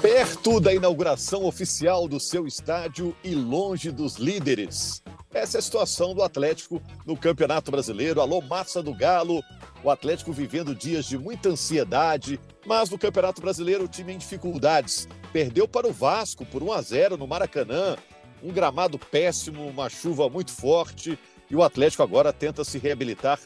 Perto da inauguração oficial do seu estádio e longe dos líderes. Essa é a situação do Atlético no Campeonato Brasileiro. Alô, massa do Galo. O Atlético vivendo dias de muita ansiedade, mas no Campeonato Brasileiro o time em dificuldades. Perdeu para o Vasco por 1 a 0 no Maracanã. Um gramado péssimo, uma chuva muito forte. E o Atlético agora tenta se reabilitar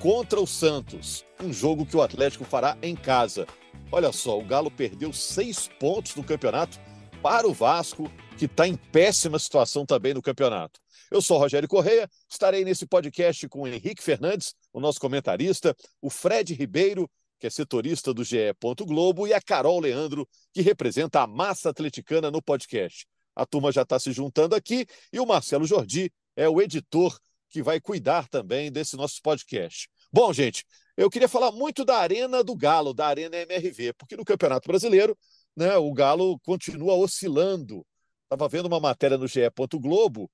contra o Santos. Um jogo que o Atlético fará em casa. Olha só, o Galo perdeu seis pontos no campeonato para o Vasco, que está em péssima situação também no campeonato. Eu sou Rogério Correia, estarei nesse podcast com o Henrique Fernandes, o nosso comentarista, o Fred Ribeiro, que é setorista do GE. Globo, e a Carol Leandro, que representa a massa atleticana no podcast. A turma já está se juntando aqui e o Marcelo Jordi é o editor que vai cuidar também desse nosso podcast. Bom, gente, eu queria falar muito da Arena do Galo, da Arena MRV, porque no Campeonato Brasileiro, né, o Galo continua oscilando. Estava vendo uma matéria no GE. Globo,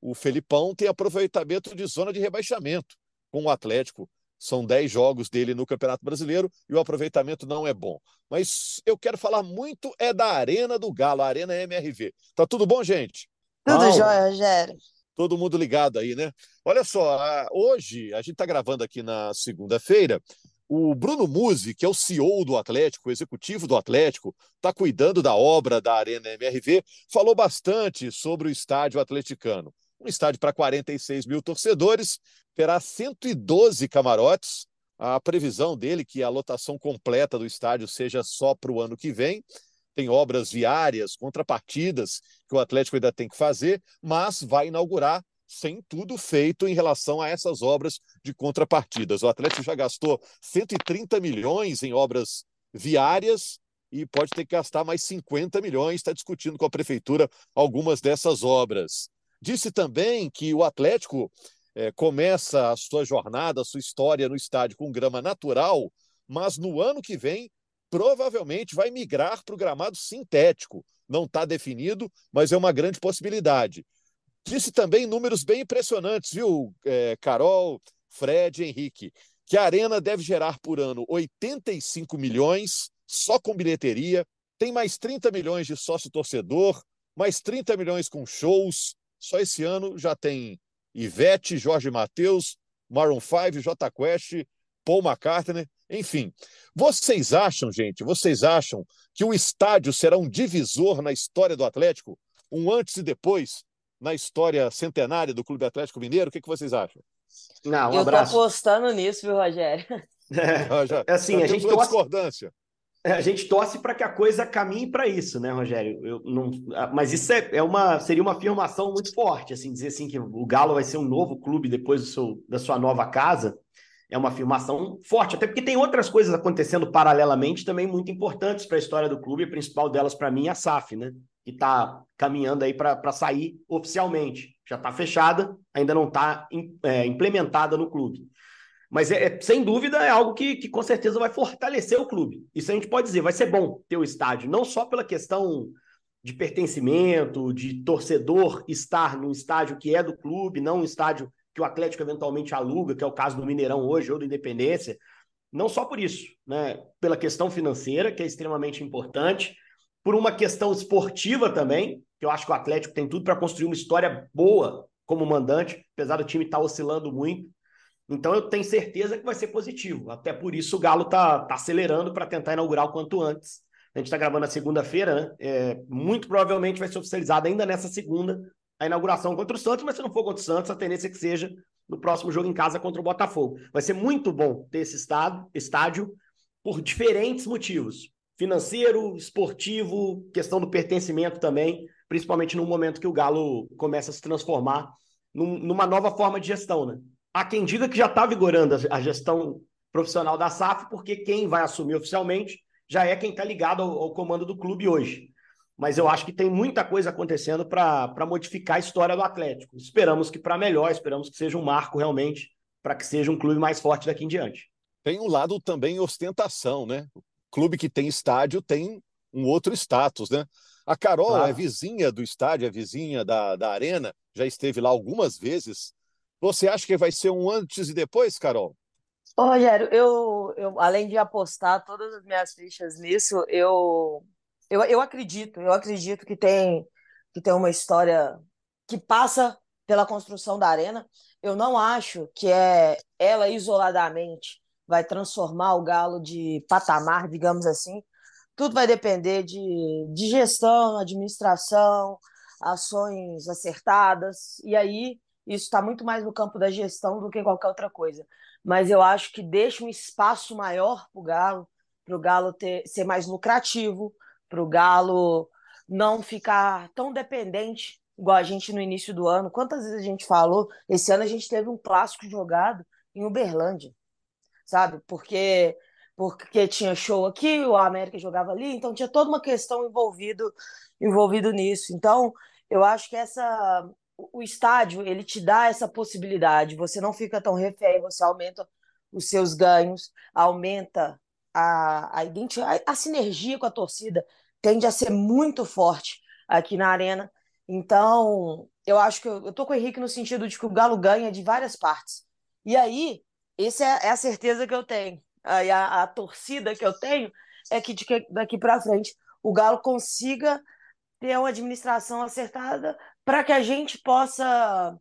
o Felipão tem aproveitamento de zona de rebaixamento com o Atlético. São 10 jogos dele no Campeonato Brasileiro e o aproveitamento não é bom. Mas eu quero falar muito é da Arena do Galo, a Arena MRV. Tá tudo bom, gente? Tudo jóia, Rogério todo mundo ligado aí, né? Olha só, hoje, a gente está gravando aqui na segunda-feira, o Bruno Musi, que é o CEO do Atlético, o executivo do Atlético, está cuidando da obra da Arena MRV, falou bastante sobre o estádio atleticano. Um estádio para 46 mil torcedores, terá 112 camarotes. A previsão dele que a lotação completa do estádio seja só para o ano que vem tem obras viárias, contrapartidas que o Atlético ainda tem que fazer, mas vai inaugurar sem tudo feito em relação a essas obras de contrapartidas. O Atlético já gastou 130 milhões em obras viárias e pode ter que gastar mais 50 milhões, está discutindo com a prefeitura algumas dessas obras. Disse também que o Atlético é, começa a sua jornada, a sua história no estádio com grama natural, mas no ano que vem provavelmente vai migrar para o gramado sintético. Não está definido, mas é uma grande possibilidade. Disse também números bem impressionantes, viu, é, Carol, Fred, Henrique, que a Arena deve gerar por ano 85 milhões só com bilheteria, tem mais 30 milhões de sócio-torcedor, mais 30 milhões com shows. Só esse ano já tem Ivete, Jorge Matheus, Maroon 5, J Quest, Paul McCartney. Enfim, vocês acham, gente, vocês acham que o estádio será um divisor na história do Atlético? Um antes e depois na história centenária do Clube Atlético Mineiro? O que, que vocês acham? Não, um Eu abraço. tô apostando nisso, viu, Rogério? É, já, assim, a gente torce... discordância. É, a gente torce para que a coisa caminhe para isso, né, Rogério? Eu não, mas isso é, é, uma, seria uma afirmação muito forte, assim, dizer assim que o Galo vai ser um novo clube depois do seu, da sua nova casa é uma afirmação forte, até porque tem outras coisas acontecendo paralelamente também muito importantes para a história do clube, a principal delas para mim é a SAF, né? Que está caminhando aí para sair oficialmente. Já está fechada, ainda não está é, implementada no clube. Mas é, é, sem dúvida é algo que, que com certeza vai fortalecer o clube. Isso a gente pode dizer, vai ser bom ter o estádio, não só pela questão de pertencimento, de torcedor estar num estádio que é do clube, não um estádio que o Atlético eventualmente aluga, que é o caso do Mineirão hoje ou do Independência, não só por isso, né? Pela questão financeira, que é extremamente importante, por uma questão esportiva também, que eu acho que o Atlético tem tudo para construir uma história boa como mandante, apesar do time estar tá oscilando muito. Então eu tenho certeza que vai ser positivo. Até por isso o Galo está tá acelerando para tentar inaugurar o quanto antes. A gente está gravando na segunda-feira, né? É, muito provavelmente vai ser oficializado ainda nessa segunda a inauguração contra o Santos, mas se não for contra o Santos, a tendência é que seja no próximo jogo em casa contra o Botafogo. Vai ser muito bom ter esse estado, estádio por diferentes motivos. Financeiro, esportivo, questão do pertencimento também, principalmente no momento que o Galo começa a se transformar num, numa nova forma de gestão. Né? Há quem diga que já está vigorando a, gestão profissional da SAF, porque quem vai assumir oficialmente já é quem está ligado ao, ao comando do clube hoje. mas eu acho que tem muita coisa acontecendo para modificar a história do Atlético. Esperamos que para melhor, esperamos que seja um marco realmente para que seja um clube mais forte daqui em diante. Tem um lado também ostentação, né? O clube que tem estádio tem um outro status, né? A Carol claro. é vizinha do estádio, é vizinha da, da arena, já esteve lá algumas vezes. Você acha que vai ser um antes e depois, Carol? Ô, Rogério, eu, eu além de apostar todas as minhas fichas nisso, eu eu, eu acredito, eu acredito que tem, que tem uma história que passa pela construção da arena. Eu não acho que é ela isoladamente vai transformar o Galo de patamar, digamos assim. Tudo vai depender de, de gestão, administração, ações acertadas. E aí, isso está muito mais no campo da gestão do que qualquer outra coisa. Mas eu acho que deixa um espaço maior para o Galo, para o Galo ter, ser mais lucrativo, para o Galo não ficar tão dependente igual a gente no início do ano. Quantas vezes a gente falou? Esse ano a gente teve um clássico jogado em Uberlândia, sabe? Porque porque tinha show aqui, o América jogava ali, então tinha toda uma questão envolvido envolvido nisso. Então, eu acho que essa o estádio, ele te dá essa possibilidade, você não fica tão refém, você aumenta os seus ganhos, aumenta a, a, a, a sinergia com a torcida tende a ser muito forte aqui na arena. Então, eu acho que eu, eu tô com o Henrique no sentido de que o Galo ganha de várias partes. E aí, essa é, é a certeza que eu tenho. Aí a, a torcida que eu tenho é que, de que daqui para frente o Galo consiga ter uma administração acertada para que a gente possa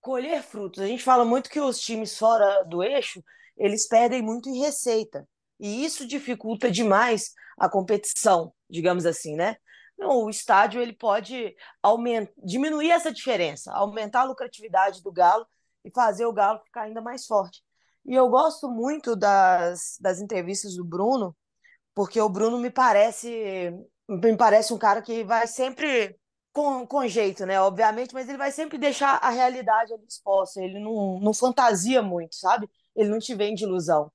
colher frutos. A gente fala muito que os times fora do eixo eles perdem muito em receita. E isso dificulta demais a competição, digamos assim, né? o estádio ele pode aumentar, diminuir essa diferença, aumentar a lucratividade do Galo e fazer o Galo ficar ainda mais forte. E eu gosto muito das, das entrevistas do Bruno, porque o Bruno me parece me parece um cara que vai sempre com, com jeito, né? Obviamente, mas ele vai sempre deixar a realidade ali exposta. Ele não, não fantasia muito, sabe? Ele não te vende ilusão.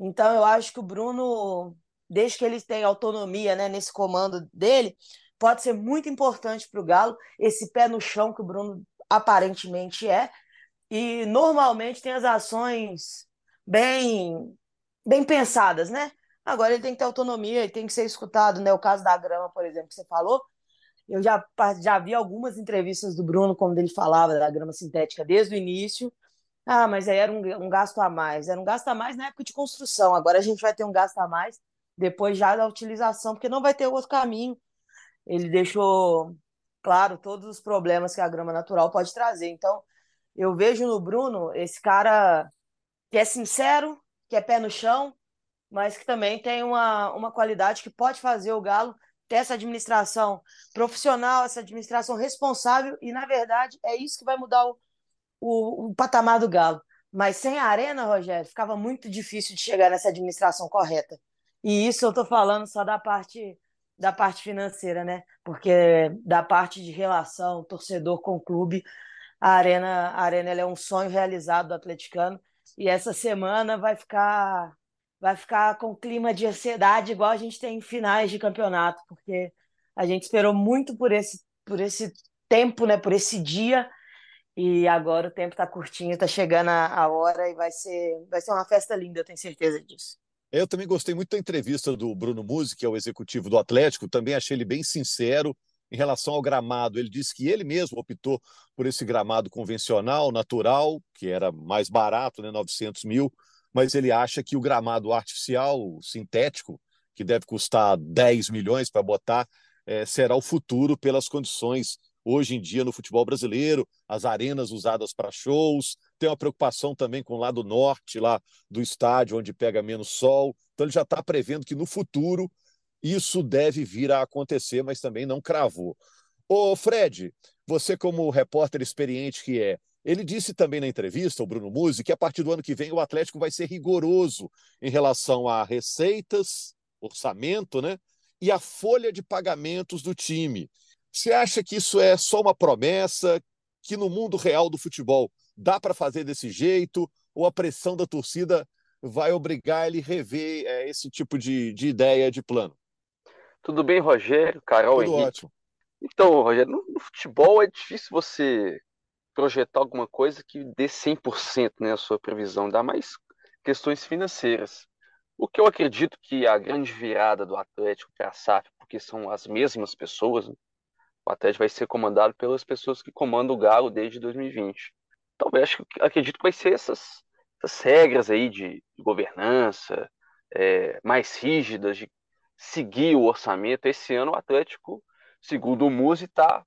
Então, eu acho que o Bruno, desde que ele tem autonomia né, nesse comando dele, pode ser muito importante para o Galo, esse pé no chão que o Bruno aparentemente é, e normalmente tem as ações bem, bem pensadas, né? Agora ele tem que ter autonomia e tem que ser escutado, né? O caso da grama, por exemplo, que você falou, eu já, já vi algumas entrevistas do Bruno, como ele falava da grama sintética desde o início, ah, mas aí era um, um gasto a mais. Era um gasto a mais na época de construção. Agora a gente vai ter um gasto a mais depois já da utilização, porque não vai ter outro caminho. Ele deixou claro todos os problemas que a grama natural pode trazer. Então, eu vejo no Bruno esse cara que é sincero, que é pé no chão, mas que também tem uma, uma qualidade que pode fazer o Galo ter essa administração profissional, essa administração responsável, e na verdade é isso que vai mudar o, o, o patamar do Galo. Mas sem a arena, Rogério, ficava muito difícil de chegar nessa administração correta. E isso eu estou falando só da parte da parte financeira, né? Porque da parte de relação torcedor com o clube, a arena, a arena é um sonho realizado do atleticano e essa semana vai ficar vai ficar com clima de ansiedade igual a gente tem em finais de campeonato, porque a gente esperou muito por esse por esse tempo, né? Por esse dia e agora o tempo está curtinho, está chegando a, hora e vai ser, vai ser uma festa linda, eu tenho certeza disso. Eu também gostei muito da entrevista do Bruno Musi, que é o executivo do Atlético. Também achei ele bem sincero em relação ao gramado. Ele disse que ele mesmo optou por esse gramado convencional, natural, que era mais barato, né, 900 mil, mas ele acha que o gramado artificial, sintético, que deve custar 10 milhões para botar, é, será o futuro pelas condições hoje em dia no futebol brasileiro, as arenas usadas para shows, tem uma preocupação também com o lado norte lá do estádio, onde pega menos sol. Então ele já está prevendo que no futuro isso deve vir a acontecer, mas também não cravou. Ô Fred, você como repórter experiente que é, ele disse também na entrevista, o Bruno Musi, que a partir do ano que vem o Atlético vai ser rigoroso em relação a receitas, orçamento, né? E a folha de pagamentos do time. Você acha que isso é só uma promessa, que no mundo real do futebol dá para fazer desse jeito, ou a pressão da torcida vai obrigar ele a rever é, esse tipo de, de ideia, de plano? Tudo bem, Rogério? Carol, Tudo Henrique? ótimo. Então, Rogério, no, no futebol é difícil você projetar alguma coisa que dê 100% né, a sua previsão, dá mais questões financeiras. O que eu acredito que a grande virada do Atlético para a SAF, porque são as mesmas pessoas, né? o Atlético vai ser comandado pelas pessoas que comandam o Galo desde 2020. Talvez acho, acredito que vai ser essas, essas regras aí de, governança é, mais rígidas, de seguir o orçamento. Esse ano o Atlético, segundo o Musi, está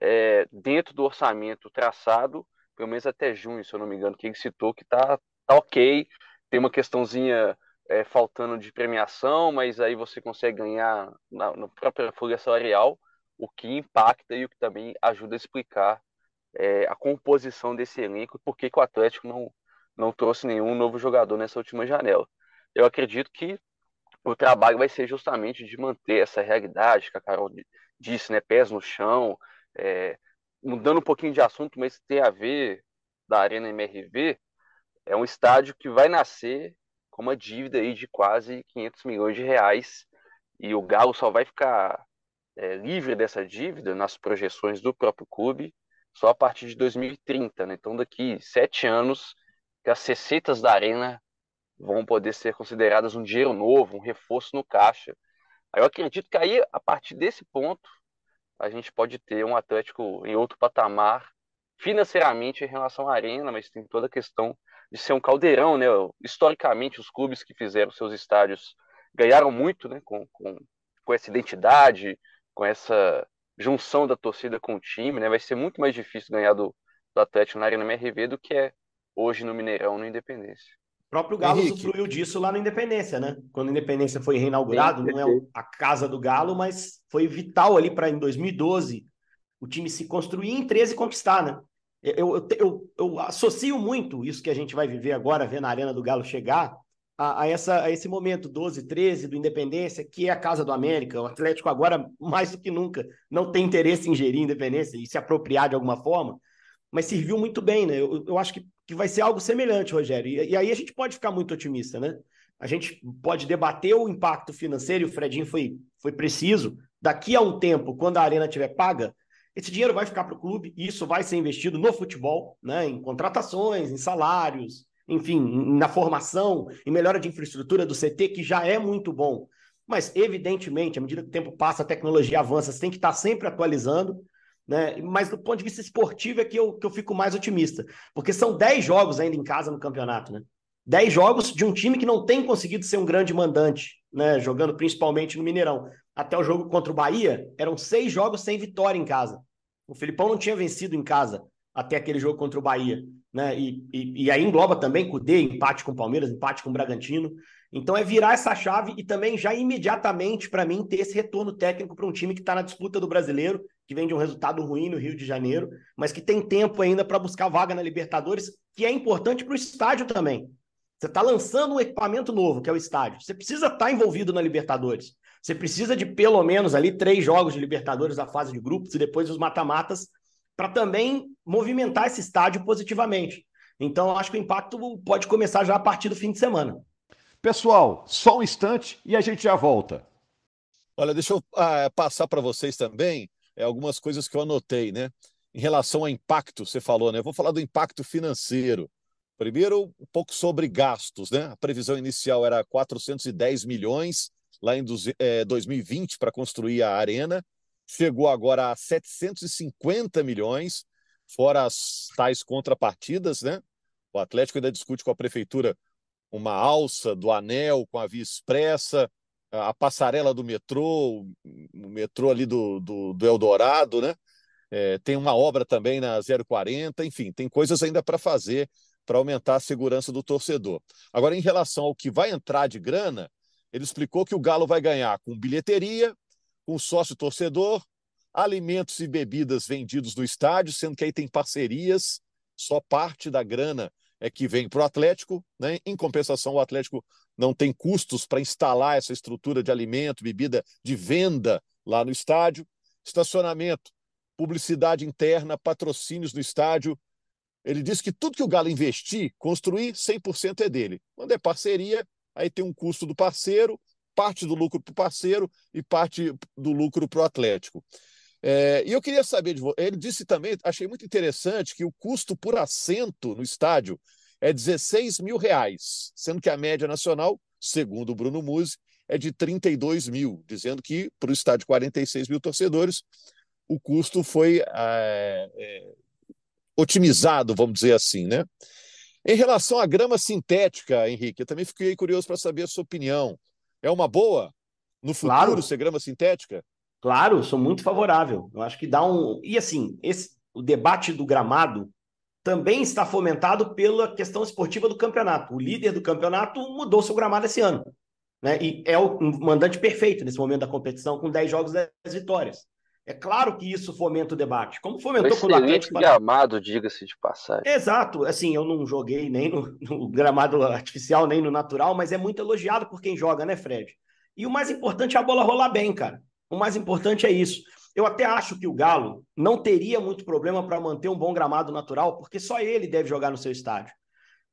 é, dentro do orçamento traçado, pelo menos até junho, se eu não me engano, que ele citou que está tá ok. Tem uma questãozinha é, faltando de premiação, mas aí você consegue ganhar na, na, própria folha salarial, o que impacta e o que também ajuda a explicar é, a composição desse elenco, por que o Atlético não, não trouxe nenhum novo jogador nessa última janela. Eu acredito que o trabalho vai ser justamente de manter essa realidade que a Carol disse, né, pés no chão, é, mudando um pouquinho de assunto, mas tem a ver da Arena MRV, é um estádio que vai nascer com uma dívida aí de quase 500 milhões de reais e o Galo só vai ficar é, livre dessa dívida nas projeções do próprio clube só a partir de 2030, né? Então daqui sete anos que as receitas da arena vão poder ser consideradas um dinheiro novo, um reforço no caixa. Aí eu acredito que aí a partir desse ponto a gente pode ter um Atlético em outro patamar financeiramente em relação à arena, mas tem toda a questão de ser um caldeirão, né? Historicamente, os clubes que fizeram seus estádios ganharam muito, né? Com, com, com essa identidade, com essa junção da torcida com o time, né? Vai ser muito mais difícil ganhar do, do Atlético na Arena MRV do que é hoje no Mineirão, no Independência. O próprio Galo Henrique. usufruiu disso lá no Independência, né? Quando a Independência foi reinaugurado, não é a casa do Galo, mas foi vital ali para em 2012 o time se construir em 13 conquistar, né? Eu, eu, eu, eu, associo muito isso que a gente vai viver agora, vendo a Arena do Galo chegar, a, a, essa, a esse momento 12, 13 do Independência, que é a casa do América. O Atlético agora, mais do que nunca, não tem interesse em gerir Independência e se apropriar de alguma forma, mas serviu muito bem, né? Eu, eu acho que, que vai ser algo semelhante, Rogério. E, e aí a gente pode ficar muito otimista, né? A gente pode debater o impacto financeiro, e o Fredinho foi, foi preciso. Daqui a um tempo, quando a arena estiver paga, esse dinheiro vai ficar para o clube e isso vai ser investido no futebol, né, em contratações, em salários, enfim, na formação, em melhora de infraestrutura do CT, que já é muito bom. Mas, evidentemente, à medida que o tempo passa, a tecnologia avança, você tem que estar sempre atualizando. Né? Mas do ponto de vista esportivo é que eu, que eu fico mais otimista. Porque são 10 jogos ainda em casa no campeonato, né? 10 jogos de um time que não tem conseguido ser um grande mandante, né? Jogando principalmente no Mineirão. Até o jogo contra o Bahia, eram seis jogos sem vitória em casa. O Filipão não tinha vencido em casa até aquele jogo contra o Bahia. Né? E, e, e aí engloba também D, empate com o Palmeiras, empate com o Bragantino. Então é virar essa chave e também já imediatamente, para mim, ter esse retorno técnico para um time que está na disputa do brasileiro, que vem de um resultado ruim no Rio de Janeiro, mas que tem tempo ainda para buscar vaga na Libertadores, que é importante para o estádio também. Você está lançando um equipamento novo, que é o estádio. Você precisa estar tá envolvido na Libertadores. Você precisa de pelo menos ali três jogos de Libertadores da fase de grupos e depois os mata-matas para também movimentar esse estádio positivamente. Então, acho que o impacto pode começar já a partir do fim de semana. Pessoal, só um instante e a gente já volta. Olha, deixa eu ah, passar para vocês também é, algumas coisas que eu anotei, né? Em relação ao impacto, você falou, né? Eu vou falar do impacto financeiro. Primeiro, um pouco sobre gastos, né? A previsão inicial era 410 milhões, lá em é, 2020 para construir a arena, chegou agora a 750 milhões, fora as tais contrapartidas, né? O Atlético ainda discute com a prefeitura uma alça do anel com a via expressa, a passarela do metrô, o metrô ali do, do, do Eldorado, né? É, tem uma obra também na 040, enfim, tem coisas ainda para fazer para aumentar a segurança do torcedor. Agora, em relação ao que vai entrar de grana, ele explicou que o Galo vai ganhar com bilheteria, com sócio torcedor, alimentos e bebidas vendidos no estádio, sendo que aí tem parcerias, só parte da grana é que vem para o Atlético. Né? Em compensação, o Atlético não tem custos para instalar essa estrutura de alimento, bebida de venda lá no estádio. Estacionamento, publicidade interna, patrocínios no estádio. Ele disse que tudo que o Galo investir, construir, 100% é dele. Quando é parceria, aí tem um custo do parceiro, parte do lucro para o parceiro e parte do lucro para o Atlético. É, e eu queria saber de você. Ele disse também, achei muito interessante, que o custo por assento no estádio é 16 mil reais, sendo que a média nacional, segundo o Bruno Musi, é de 32 mil, dizendo que para o estádio 46 mil torcedores, o custo foi é, é, otimizado, vamos dizer assim, né? Em relação à grama sintética, Henrique, eu também fiquei curioso para saber a sua opinião. É uma boa no futuro claro. ser grama sintética? Claro, sou muito favorável. Eu acho que dá um. E assim, esse, o debate do gramado também está fomentado pela questão esportiva do campeonato. O líder do campeonato mudou seu gramado esse ano. Né? E é o mandante perfeito nesse momento da competição, com 10 jogos e 10 vitórias. É claro que isso fomenta o debate. Como fomentou quando o Atlético... gramado, diga-se de passagem. Exato. Assim, eu não joguei nem no, no, gramado artificial, nem no natural, mas é muito elogiado por quem joga, né, Fred? E o mais importante é a bola rolar bem, cara. O mais importante é isso. Eu até acho que o Galo não teria muito problema para manter um bom gramado natural, porque só ele deve jogar no seu estádio.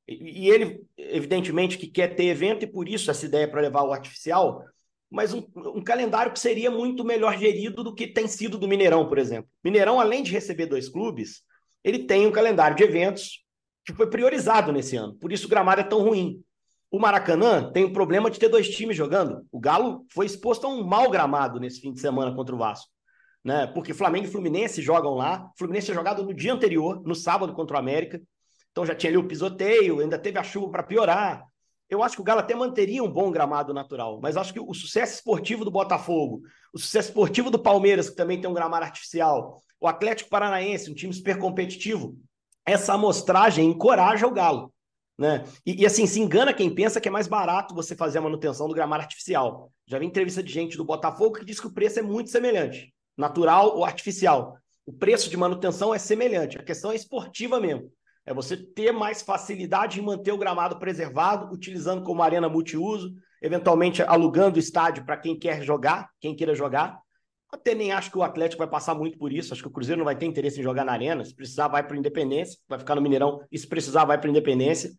E ele, evidentemente, que quer ter evento e por isso essa ideia para levar o artificial, mas um, um, calendário que seria muito melhor gerido do que tem sido do Mineirão, por exemplo. Mineirão, além de receber dois clubes, ele tem um calendário de eventos que foi priorizado nesse ano. Por isso o gramado é tão ruim. O Maracanã tem o problema de ter dois times jogando. O Galo foi exposto a um mau gramado nesse fim de semana contra o Vasco. Né? Porque Flamengo e Fluminense jogam lá. Fluminense tinha jogado no dia anterior, no sábado, contra o América. Então já tinha ali o pisoteio, ainda teve a chuva para piorar. Eu acho que o Galo até manteria um bom gramado natural, mas acho que o sucesso esportivo do Botafogo, o sucesso esportivo do Palmeiras, que também tem um gramado artificial, o Atlético Paranaense, um time super competitivo, essa amostragem encoraja o Galo. Né? E, e, assim, se engana quem pensa que é mais barato você fazer a manutenção do gramado artificial. Já vi entrevista de gente do Botafogo que diz que o preço é muito semelhante, natural ou artificial. O preço de manutenção é semelhante, a questão é esportiva mesmo. É você ter mais facilidade em manter o gramado preservado, utilizando como arena multiuso, eventualmente alugando o estádio para quem quer jogar, quem queira jogar. Até nem acho que o Atlético vai passar muito por isso. Acho que o Cruzeiro não vai ter interesse em jogar na arena. Se precisar, vai para o Independência, vai ficar no Mineirão. E se precisar, vai para o Independência.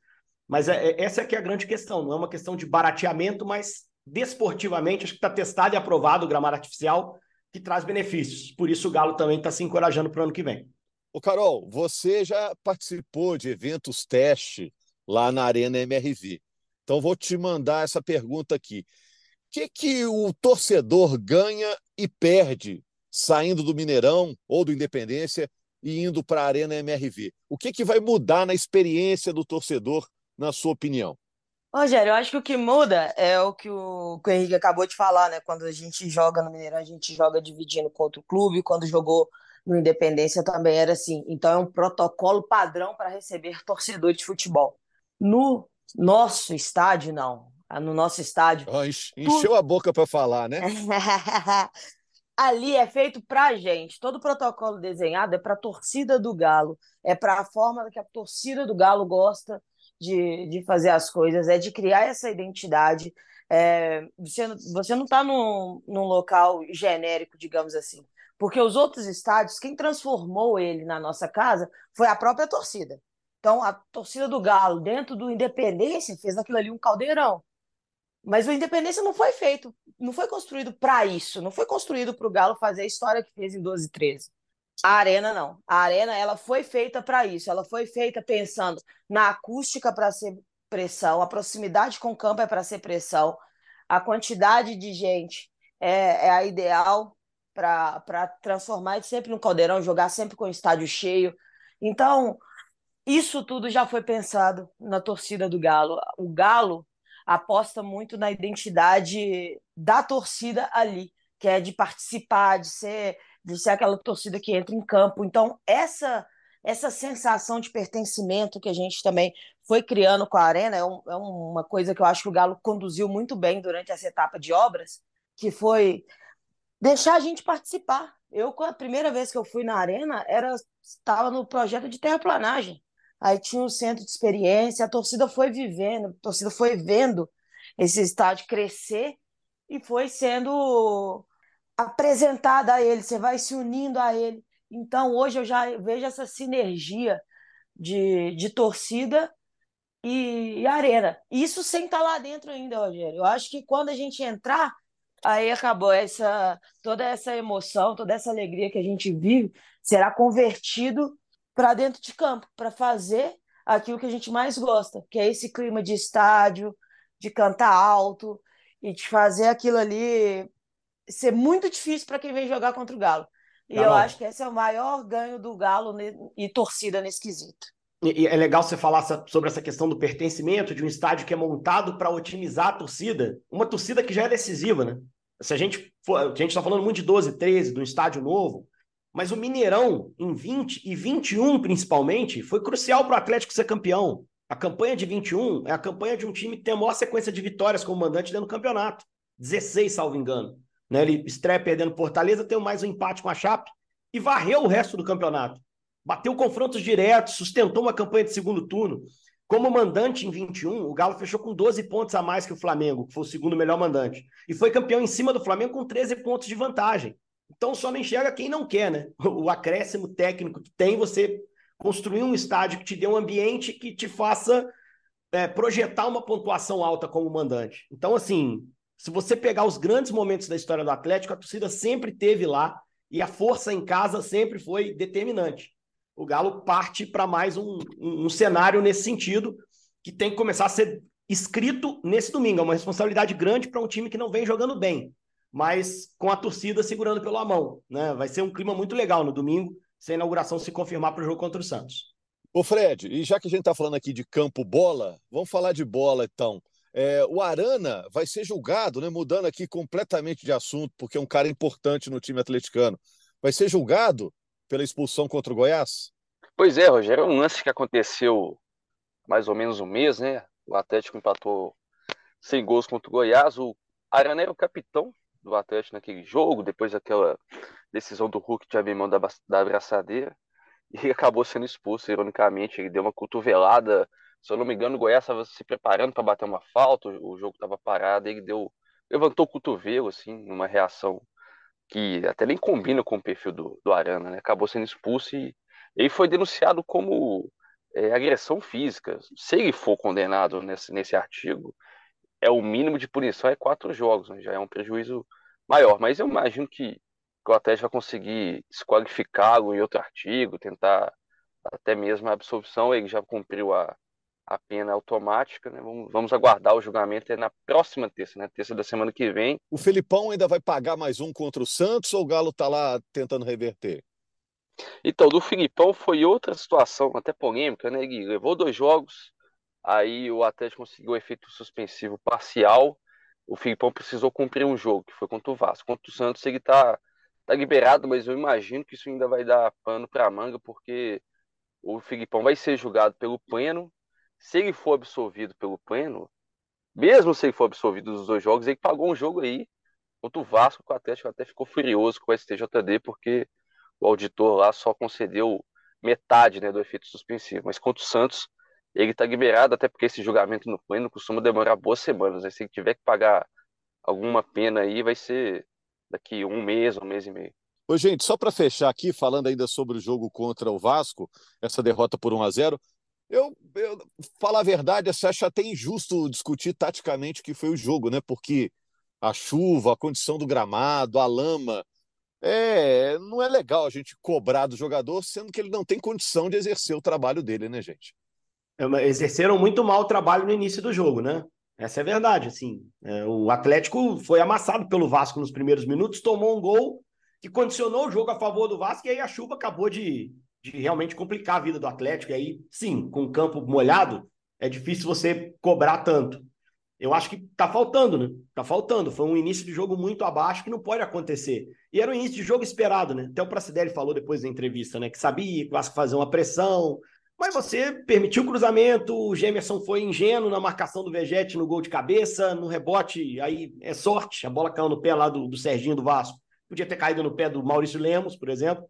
Mas é, é, essa é que é a grande questão, não é uma questão de barateamento, mas desportivamente, acho que está testado e aprovado o gramado artificial, que traz benefícios. Por isso o Galo também está se encorajando para o ano que vem. Ô, Carol, você já participou de eventos teste lá na Arena MRV. Então, vou te mandar essa pergunta aqui. O que, que o torcedor ganha e perde saindo do Mineirão ou do Independência e indo para a Arena MRV? O que, que vai mudar na experiência do torcedor na sua opinião? Rogério, eu acho que o que muda é o que o, que o Henrique acabou de falar, né? Quando a gente joga no Mineirão, a gente joga dividindo contra o clube. Quando jogou no Independência também era assim. Então é um protocolo padrão para receber torcedor de futebol. No nosso estádio, não. No nosso estádio. Oh, encheu tu... a boca para falar, né? Ali é feito para gente. Todo o protocolo desenhado é para a torcida do Galo. É para a forma que a torcida do Galo gosta de, de fazer as coisas, é de criar essa identidade. É, você, você não está num, num local genérico, digamos assim. Porque os outros estádios, quem transformou ele na nossa casa foi a própria torcida. Então, a torcida do Galo, dentro do Independência, fez aquilo ali um caldeirão. Mas o Independência não foi feito, não foi construído para isso, não foi construído para o Galo fazer a história que fez em 12 e 13. A arena não. A arena ela foi feita para isso. Ela foi feita pensando na acústica para ser pressão, a proximidade com o campo é para ser pressão, a quantidade de gente é, é a ideal para transformar sempre no caldeirão, jogar sempre com o estádio cheio. Então, isso tudo já foi pensado na torcida do Galo. O Galo aposta muito na identidade da torcida ali, que é de participar, de ser de ser aquela torcida que entra em campo. Então, essa essa sensação de pertencimento que a gente também foi criando com a Arena é, um, é uma coisa que eu acho que o Galo conduziu muito bem durante essa etapa de obras, que foi deixar a gente participar. Eu, a primeira vez que eu fui na Arena, era estava no projeto de terraplanagem. Aí tinha um centro de experiência, a torcida foi vivendo, a torcida foi vendo esse estádio crescer e foi sendo apresentada a ele, você vai se unindo a ele. Então, hoje eu já vejo essa sinergia de, de torcida e, e arena. Isso sem estar tá lá dentro ainda, Rogério. Eu acho que quando a gente entrar, aí acabou essa toda essa emoção, toda essa alegria que a gente vive será convertido para dentro de campo, para fazer aquilo que a gente mais gosta, que é esse clima de estádio, de cantar alto e de fazer aquilo ali ser muito difícil para quem vem jogar contra o Galo. E tá eu acho que esse é o maior ganho do Galo e torcida nesse quesito. E é legal você falar sobre essa questão do pertencimento de um estádio que é montado para otimizar a torcida. Uma torcida que já é decisiva, né? Se a gente for, a gente está falando muito de 12, 13, do estádio novo, mas o Mineirão, em 20 e 21 principalmente, foi crucial para o Atlético ser campeão. A campanha de 21 é a campanha de um time que tem a maior sequência de vitórias como mandante dentro do campeonato. 16, salvo engano. Né? Ele estreia perdendo Fortaleza, tem mais um empate com a Chape e varreu o resto do campeonato. Bateu confrontos diretos, sustentou uma campanha de segundo turno. Como mandante em 21, o Galo fechou com 12 pontos a mais que o Flamengo, que foi o segundo melhor mandante. E foi campeão em cima do Flamengo com 13 pontos de vantagem. Então só não enxerga quem não quer, né? O acréscimo técnico que tem você construir um estádio que te dê um ambiente que te faça é, projetar uma pontuação alta como mandante. Então, assim, se você pegar os grandes momentos da história do Atlético, a torcida sempre teve lá e a força em casa sempre foi determinante. O Galo parte para mais um, um, um cenário nesse sentido que tem que começar a ser escrito nesse domingo. É uma responsabilidade grande para um time que não vem jogando bem, mas com a torcida segurando pela mão. Né? Vai ser um clima muito legal no domingo, se a inauguração se confirmar para o jogo contra o Santos. Ô Fred, e já que a gente está falando aqui de campo bola, vamos falar de bola então. É, o Arana vai ser julgado, né, mudando aqui completamente de assunto, porque é um cara importante no time atleticano. Vai ser julgado pela expulsão contra o Goiás? Pois é, Rogério, é um lance que aconteceu mais ou menos um mês, né? O Atlético empatou sem gols contra o Goiás. O Arana era o capitão do Atlético naquele jogo, depois daquela decisão do Hulk de abrir mão da, da abraçadeira, e acabou sendo expulso, ironicamente. Ele deu uma cotovelada se eu não me engano, o Goiás estava se preparando para bater uma falta, o jogo estava parado, ele deu, levantou o cotovelo, assim, numa reação que até nem combina com o perfil do, do Arana, né? Acabou sendo expulso e ele foi denunciado como é, agressão física. Se ele for condenado nesse, nesse artigo, é o mínimo de punição é quatro jogos, né? já é um prejuízo maior. Mas eu imagino que, que o Atlético vai conseguir desqualificá-lo em outro artigo, tentar até mesmo a absolvição. Ele já cumpriu a, a pena automática, né? Vamos, vamos aguardar o julgamento é na próxima terça, né? Terça da semana que vem. O Felipão ainda vai pagar mais um contra o Santos ou o Galo está lá tentando reverter? Então, do Filipão foi outra situação, até polêmica, né? Ele levou dois jogos, aí o Atlético conseguiu o efeito suspensivo parcial. O Filipão precisou cumprir um jogo, que foi contra o Vasco. Contra o Santos ele está tá liberado, mas eu imagino que isso ainda vai dar pano para a manga, porque o Filipão vai ser julgado pelo pleno se ele for absolvido pelo pleno, mesmo se ele for absolvido dos dois jogos, ele pagou um jogo aí contra o Vasco, que o Atlético até ficou furioso com o STJD, porque o auditor lá só concedeu metade né, do efeito suspensivo. Mas contra o Santos, ele está liberado, até porque esse julgamento no pleno costuma demorar boas semanas. Né? Se ele tiver que pagar alguma pena aí, vai ser daqui um mês, um mês e meio. Ô, gente, só para fechar aqui, falando ainda sobre o jogo contra o Vasco, essa derrota por 1 a 0 eu, eu falar a verdade, você acha até injusto discutir taticamente o que foi o jogo, né? Porque a chuva, a condição do gramado, a lama, é, não é legal a gente cobrar do jogador, sendo que ele não tem condição de exercer o trabalho dele, né, gente? É, exerceram muito mal o trabalho no início do jogo, né? Essa é a verdade, assim. É, o Atlético foi amassado pelo Vasco nos primeiros minutos, tomou um gol que condicionou o jogo a favor do Vasco e aí a chuva acabou de, de realmente complicar a vida do Atlético. E aí, sim, com o campo molhado, é difícil você cobrar tanto. Eu acho que tá faltando, né? Tá faltando. Foi um início de jogo muito abaixo que não pode acontecer. E era um início de jogo esperado, né? Até o Pracidelli falou depois da entrevista, né? Que sabia que o Vasco fazer uma pressão. Mas você permitiu o cruzamento, o Gemerson foi ingênuo na marcação do Vegete no gol de cabeça, no rebote, aí é sorte, a bola caiu no pé lá do, do Serginho do Vasco. Podia ter caído no pé do Maurício Lemos, por exemplo.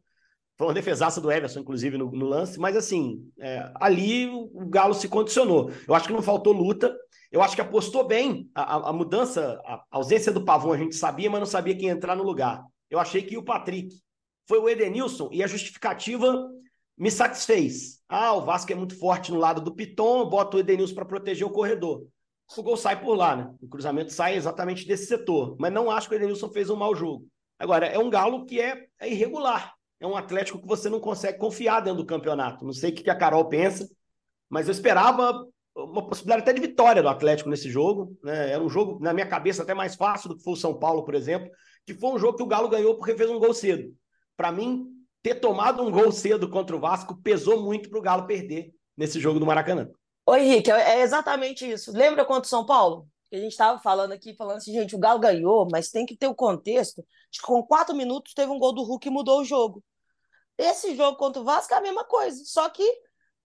Foi uma defesaça do Everson, inclusive, no, no lance, mas assim, é, ali o, Galo se condicionou. Eu acho que não faltou luta, eu acho que apostou bem. A, a, mudança, a ausência do Pavão a gente sabia, mas não sabia quem entrar no lugar. Eu achei que o Patrick foi o Edenilson, e a justificativa me satisfez. Ah, o Vasco é muito forte no lado do Piton, bota o Edenilson para proteger o corredor. O gol sai por lá, né? O cruzamento sai exatamente desse setor. Mas não acho que o Edenilson fez um mau jogo. Agora, é um galo que é, é irregular. É um Atlético que você não consegue confiar dentro do campeonato. Não sei o que a Carol pensa, mas eu esperava uma possibilidade até de vitória do Atlético nesse jogo. Né? Era um jogo, na minha cabeça, até mais fácil do que foi o São Paulo, por exemplo, que foi um jogo que o Galo ganhou porque fez um gol cedo. Para mim, ter tomado um gol cedo contra o Vasco pesou muito para o Galo perder nesse jogo do Maracanã. Oi, Henrique, é exatamente isso. Lembra contra o São Paulo? A gente estava falando aqui, falando assim, gente, o Galo ganhou, mas tem que ter o contexto com quatro minutos teve um gol do Hulk e mudou o jogo. Esse jogo contra o Vasco é a mesma coisa, só que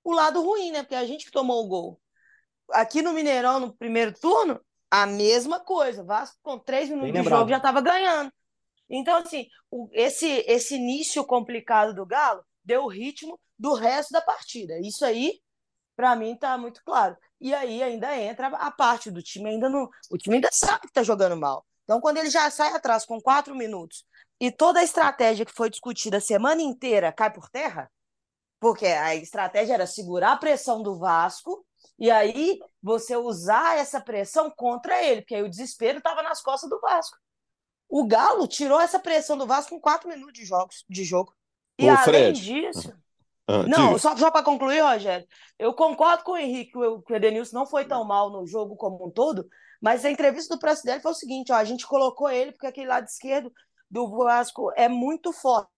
o lado ruim, né? Porque a gente que tomou o gol. Aqui no Mineirão, no primeiro turno, a mesma coisa. Vasco com três minutos de jogo já estava ganhando. Então, assim, o, esse, esse início complicado do Galo deu o ritmo do resto da partida. Isso aí, para mim, tá muito claro. E aí ainda entra a parte do time ainda no. O time ainda sabe que tá jogando mal. Então, quando ele já sai atrás com quatro minutos e toda a estratégia que foi discutida a semana inteira cai por terra, porque a estratégia era segurar a pressão do Vasco e aí você usar essa pressão contra ele, porque aí o desespero estava nas costas do Vasco. O Galo tirou essa pressão do Vasco com quatro minutos de, jogos, de jogo. E Ô, além Fred. disso. Ah, não, diga. só, só para concluir, Rogério, eu concordo com o Henrique que o, que o Edenilson não foi tão mal no jogo como um todo, mas a entrevista do presidente foi o seguinte: ó, a gente colocou ele porque aquele lado esquerdo do Vasco é muito forte.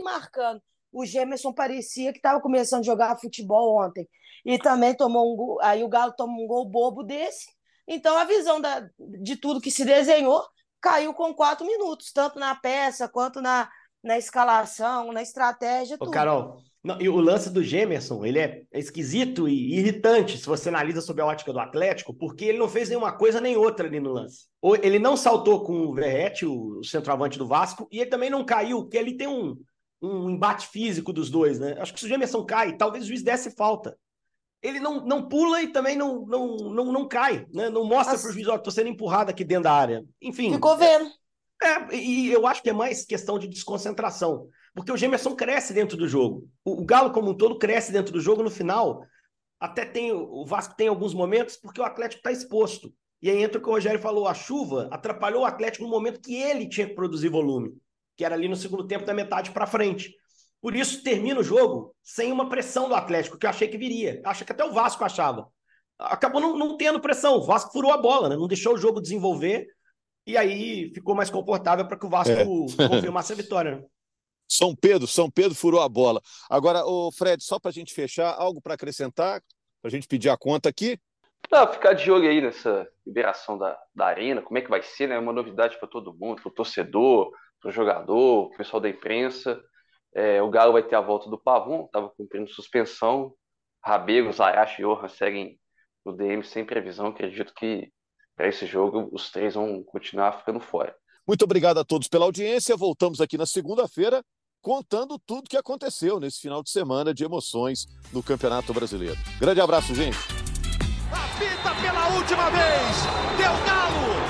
Marcando. O Gemerson parecia que estava começando a jogar futebol ontem. E também tomou um gol. Aí o Galo tomou um gol bobo desse. Então a visão da, de tudo que se desenhou caiu com quatro minutos, tanto na peça quanto na, na escalação, na estratégia. Ô, Carol, não, e o lance do Gemerson, ele é esquisito e irritante se você analisa sob a ótica do Atlético, porque ele não fez nenhuma coisa nem outra ali no lance. Ou ele não saltou com o Verrete, o centroavante do Vasco, e ele também não caiu, porque ele tem um, um embate físico dos dois, né? Acho que se o Gemerson cai, talvez o juiz desse falta ele não, não pula e também não, não, não, não cai, né? Não mostra para o juiz, ó, tô sendo empurrado aqui dentro da área. Enfim. Ficou vendo. É, é, e eu acho que é mais questão de desconcentração. Porque o Gemerson cresce dentro do jogo. O, o Galo, como um todo, cresce dentro do jogo. No final, até tem. O Vasco tem alguns momentos porque o Atlético está exposto. E aí entra o que o Rogério falou: a chuva atrapalhou o Atlético no momento que ele tinha que produzir volume, que era ali no segundo tempo da metade para frente. Por isso, termina o jogo sem uma pressão do Atlético, que eu achei que viria. Acho que até o Vasco achava. Acabou não, não tendo pressão. O Vasco furou a bola, né? não deixou o jogo desenvolver. E aí ficou mais confortável para que o Vasco é. confirmasse a vitória. São Pedro, São Pedro furou a bola. Agora, o Fred, só para a gente fechar, algo para acrescentar, para a gente pedir a conta aqui? Não, ficar de olho aí nessa liberação da, da arena, como é que vai ser, né? É uma novidade para todo mundo, para o torcedor, para o jogador, para o pessoal da imprensa. É, o Galo vai ter a volta do Pavon, estava cumprindo suspensão. Rabego, Zayashi e Johan seguem no DM sem previsão. Acredito que para esse jogo os três vão continuar ficando fora. Muito obrigado a todos pela audiência. Voltamos aqui na segunda-feira contando tudo o que aconteceu nesse final de semana de emoções no Campeonato Brasileiro. Grande abraço, gente. A pela última vez. Deu galo.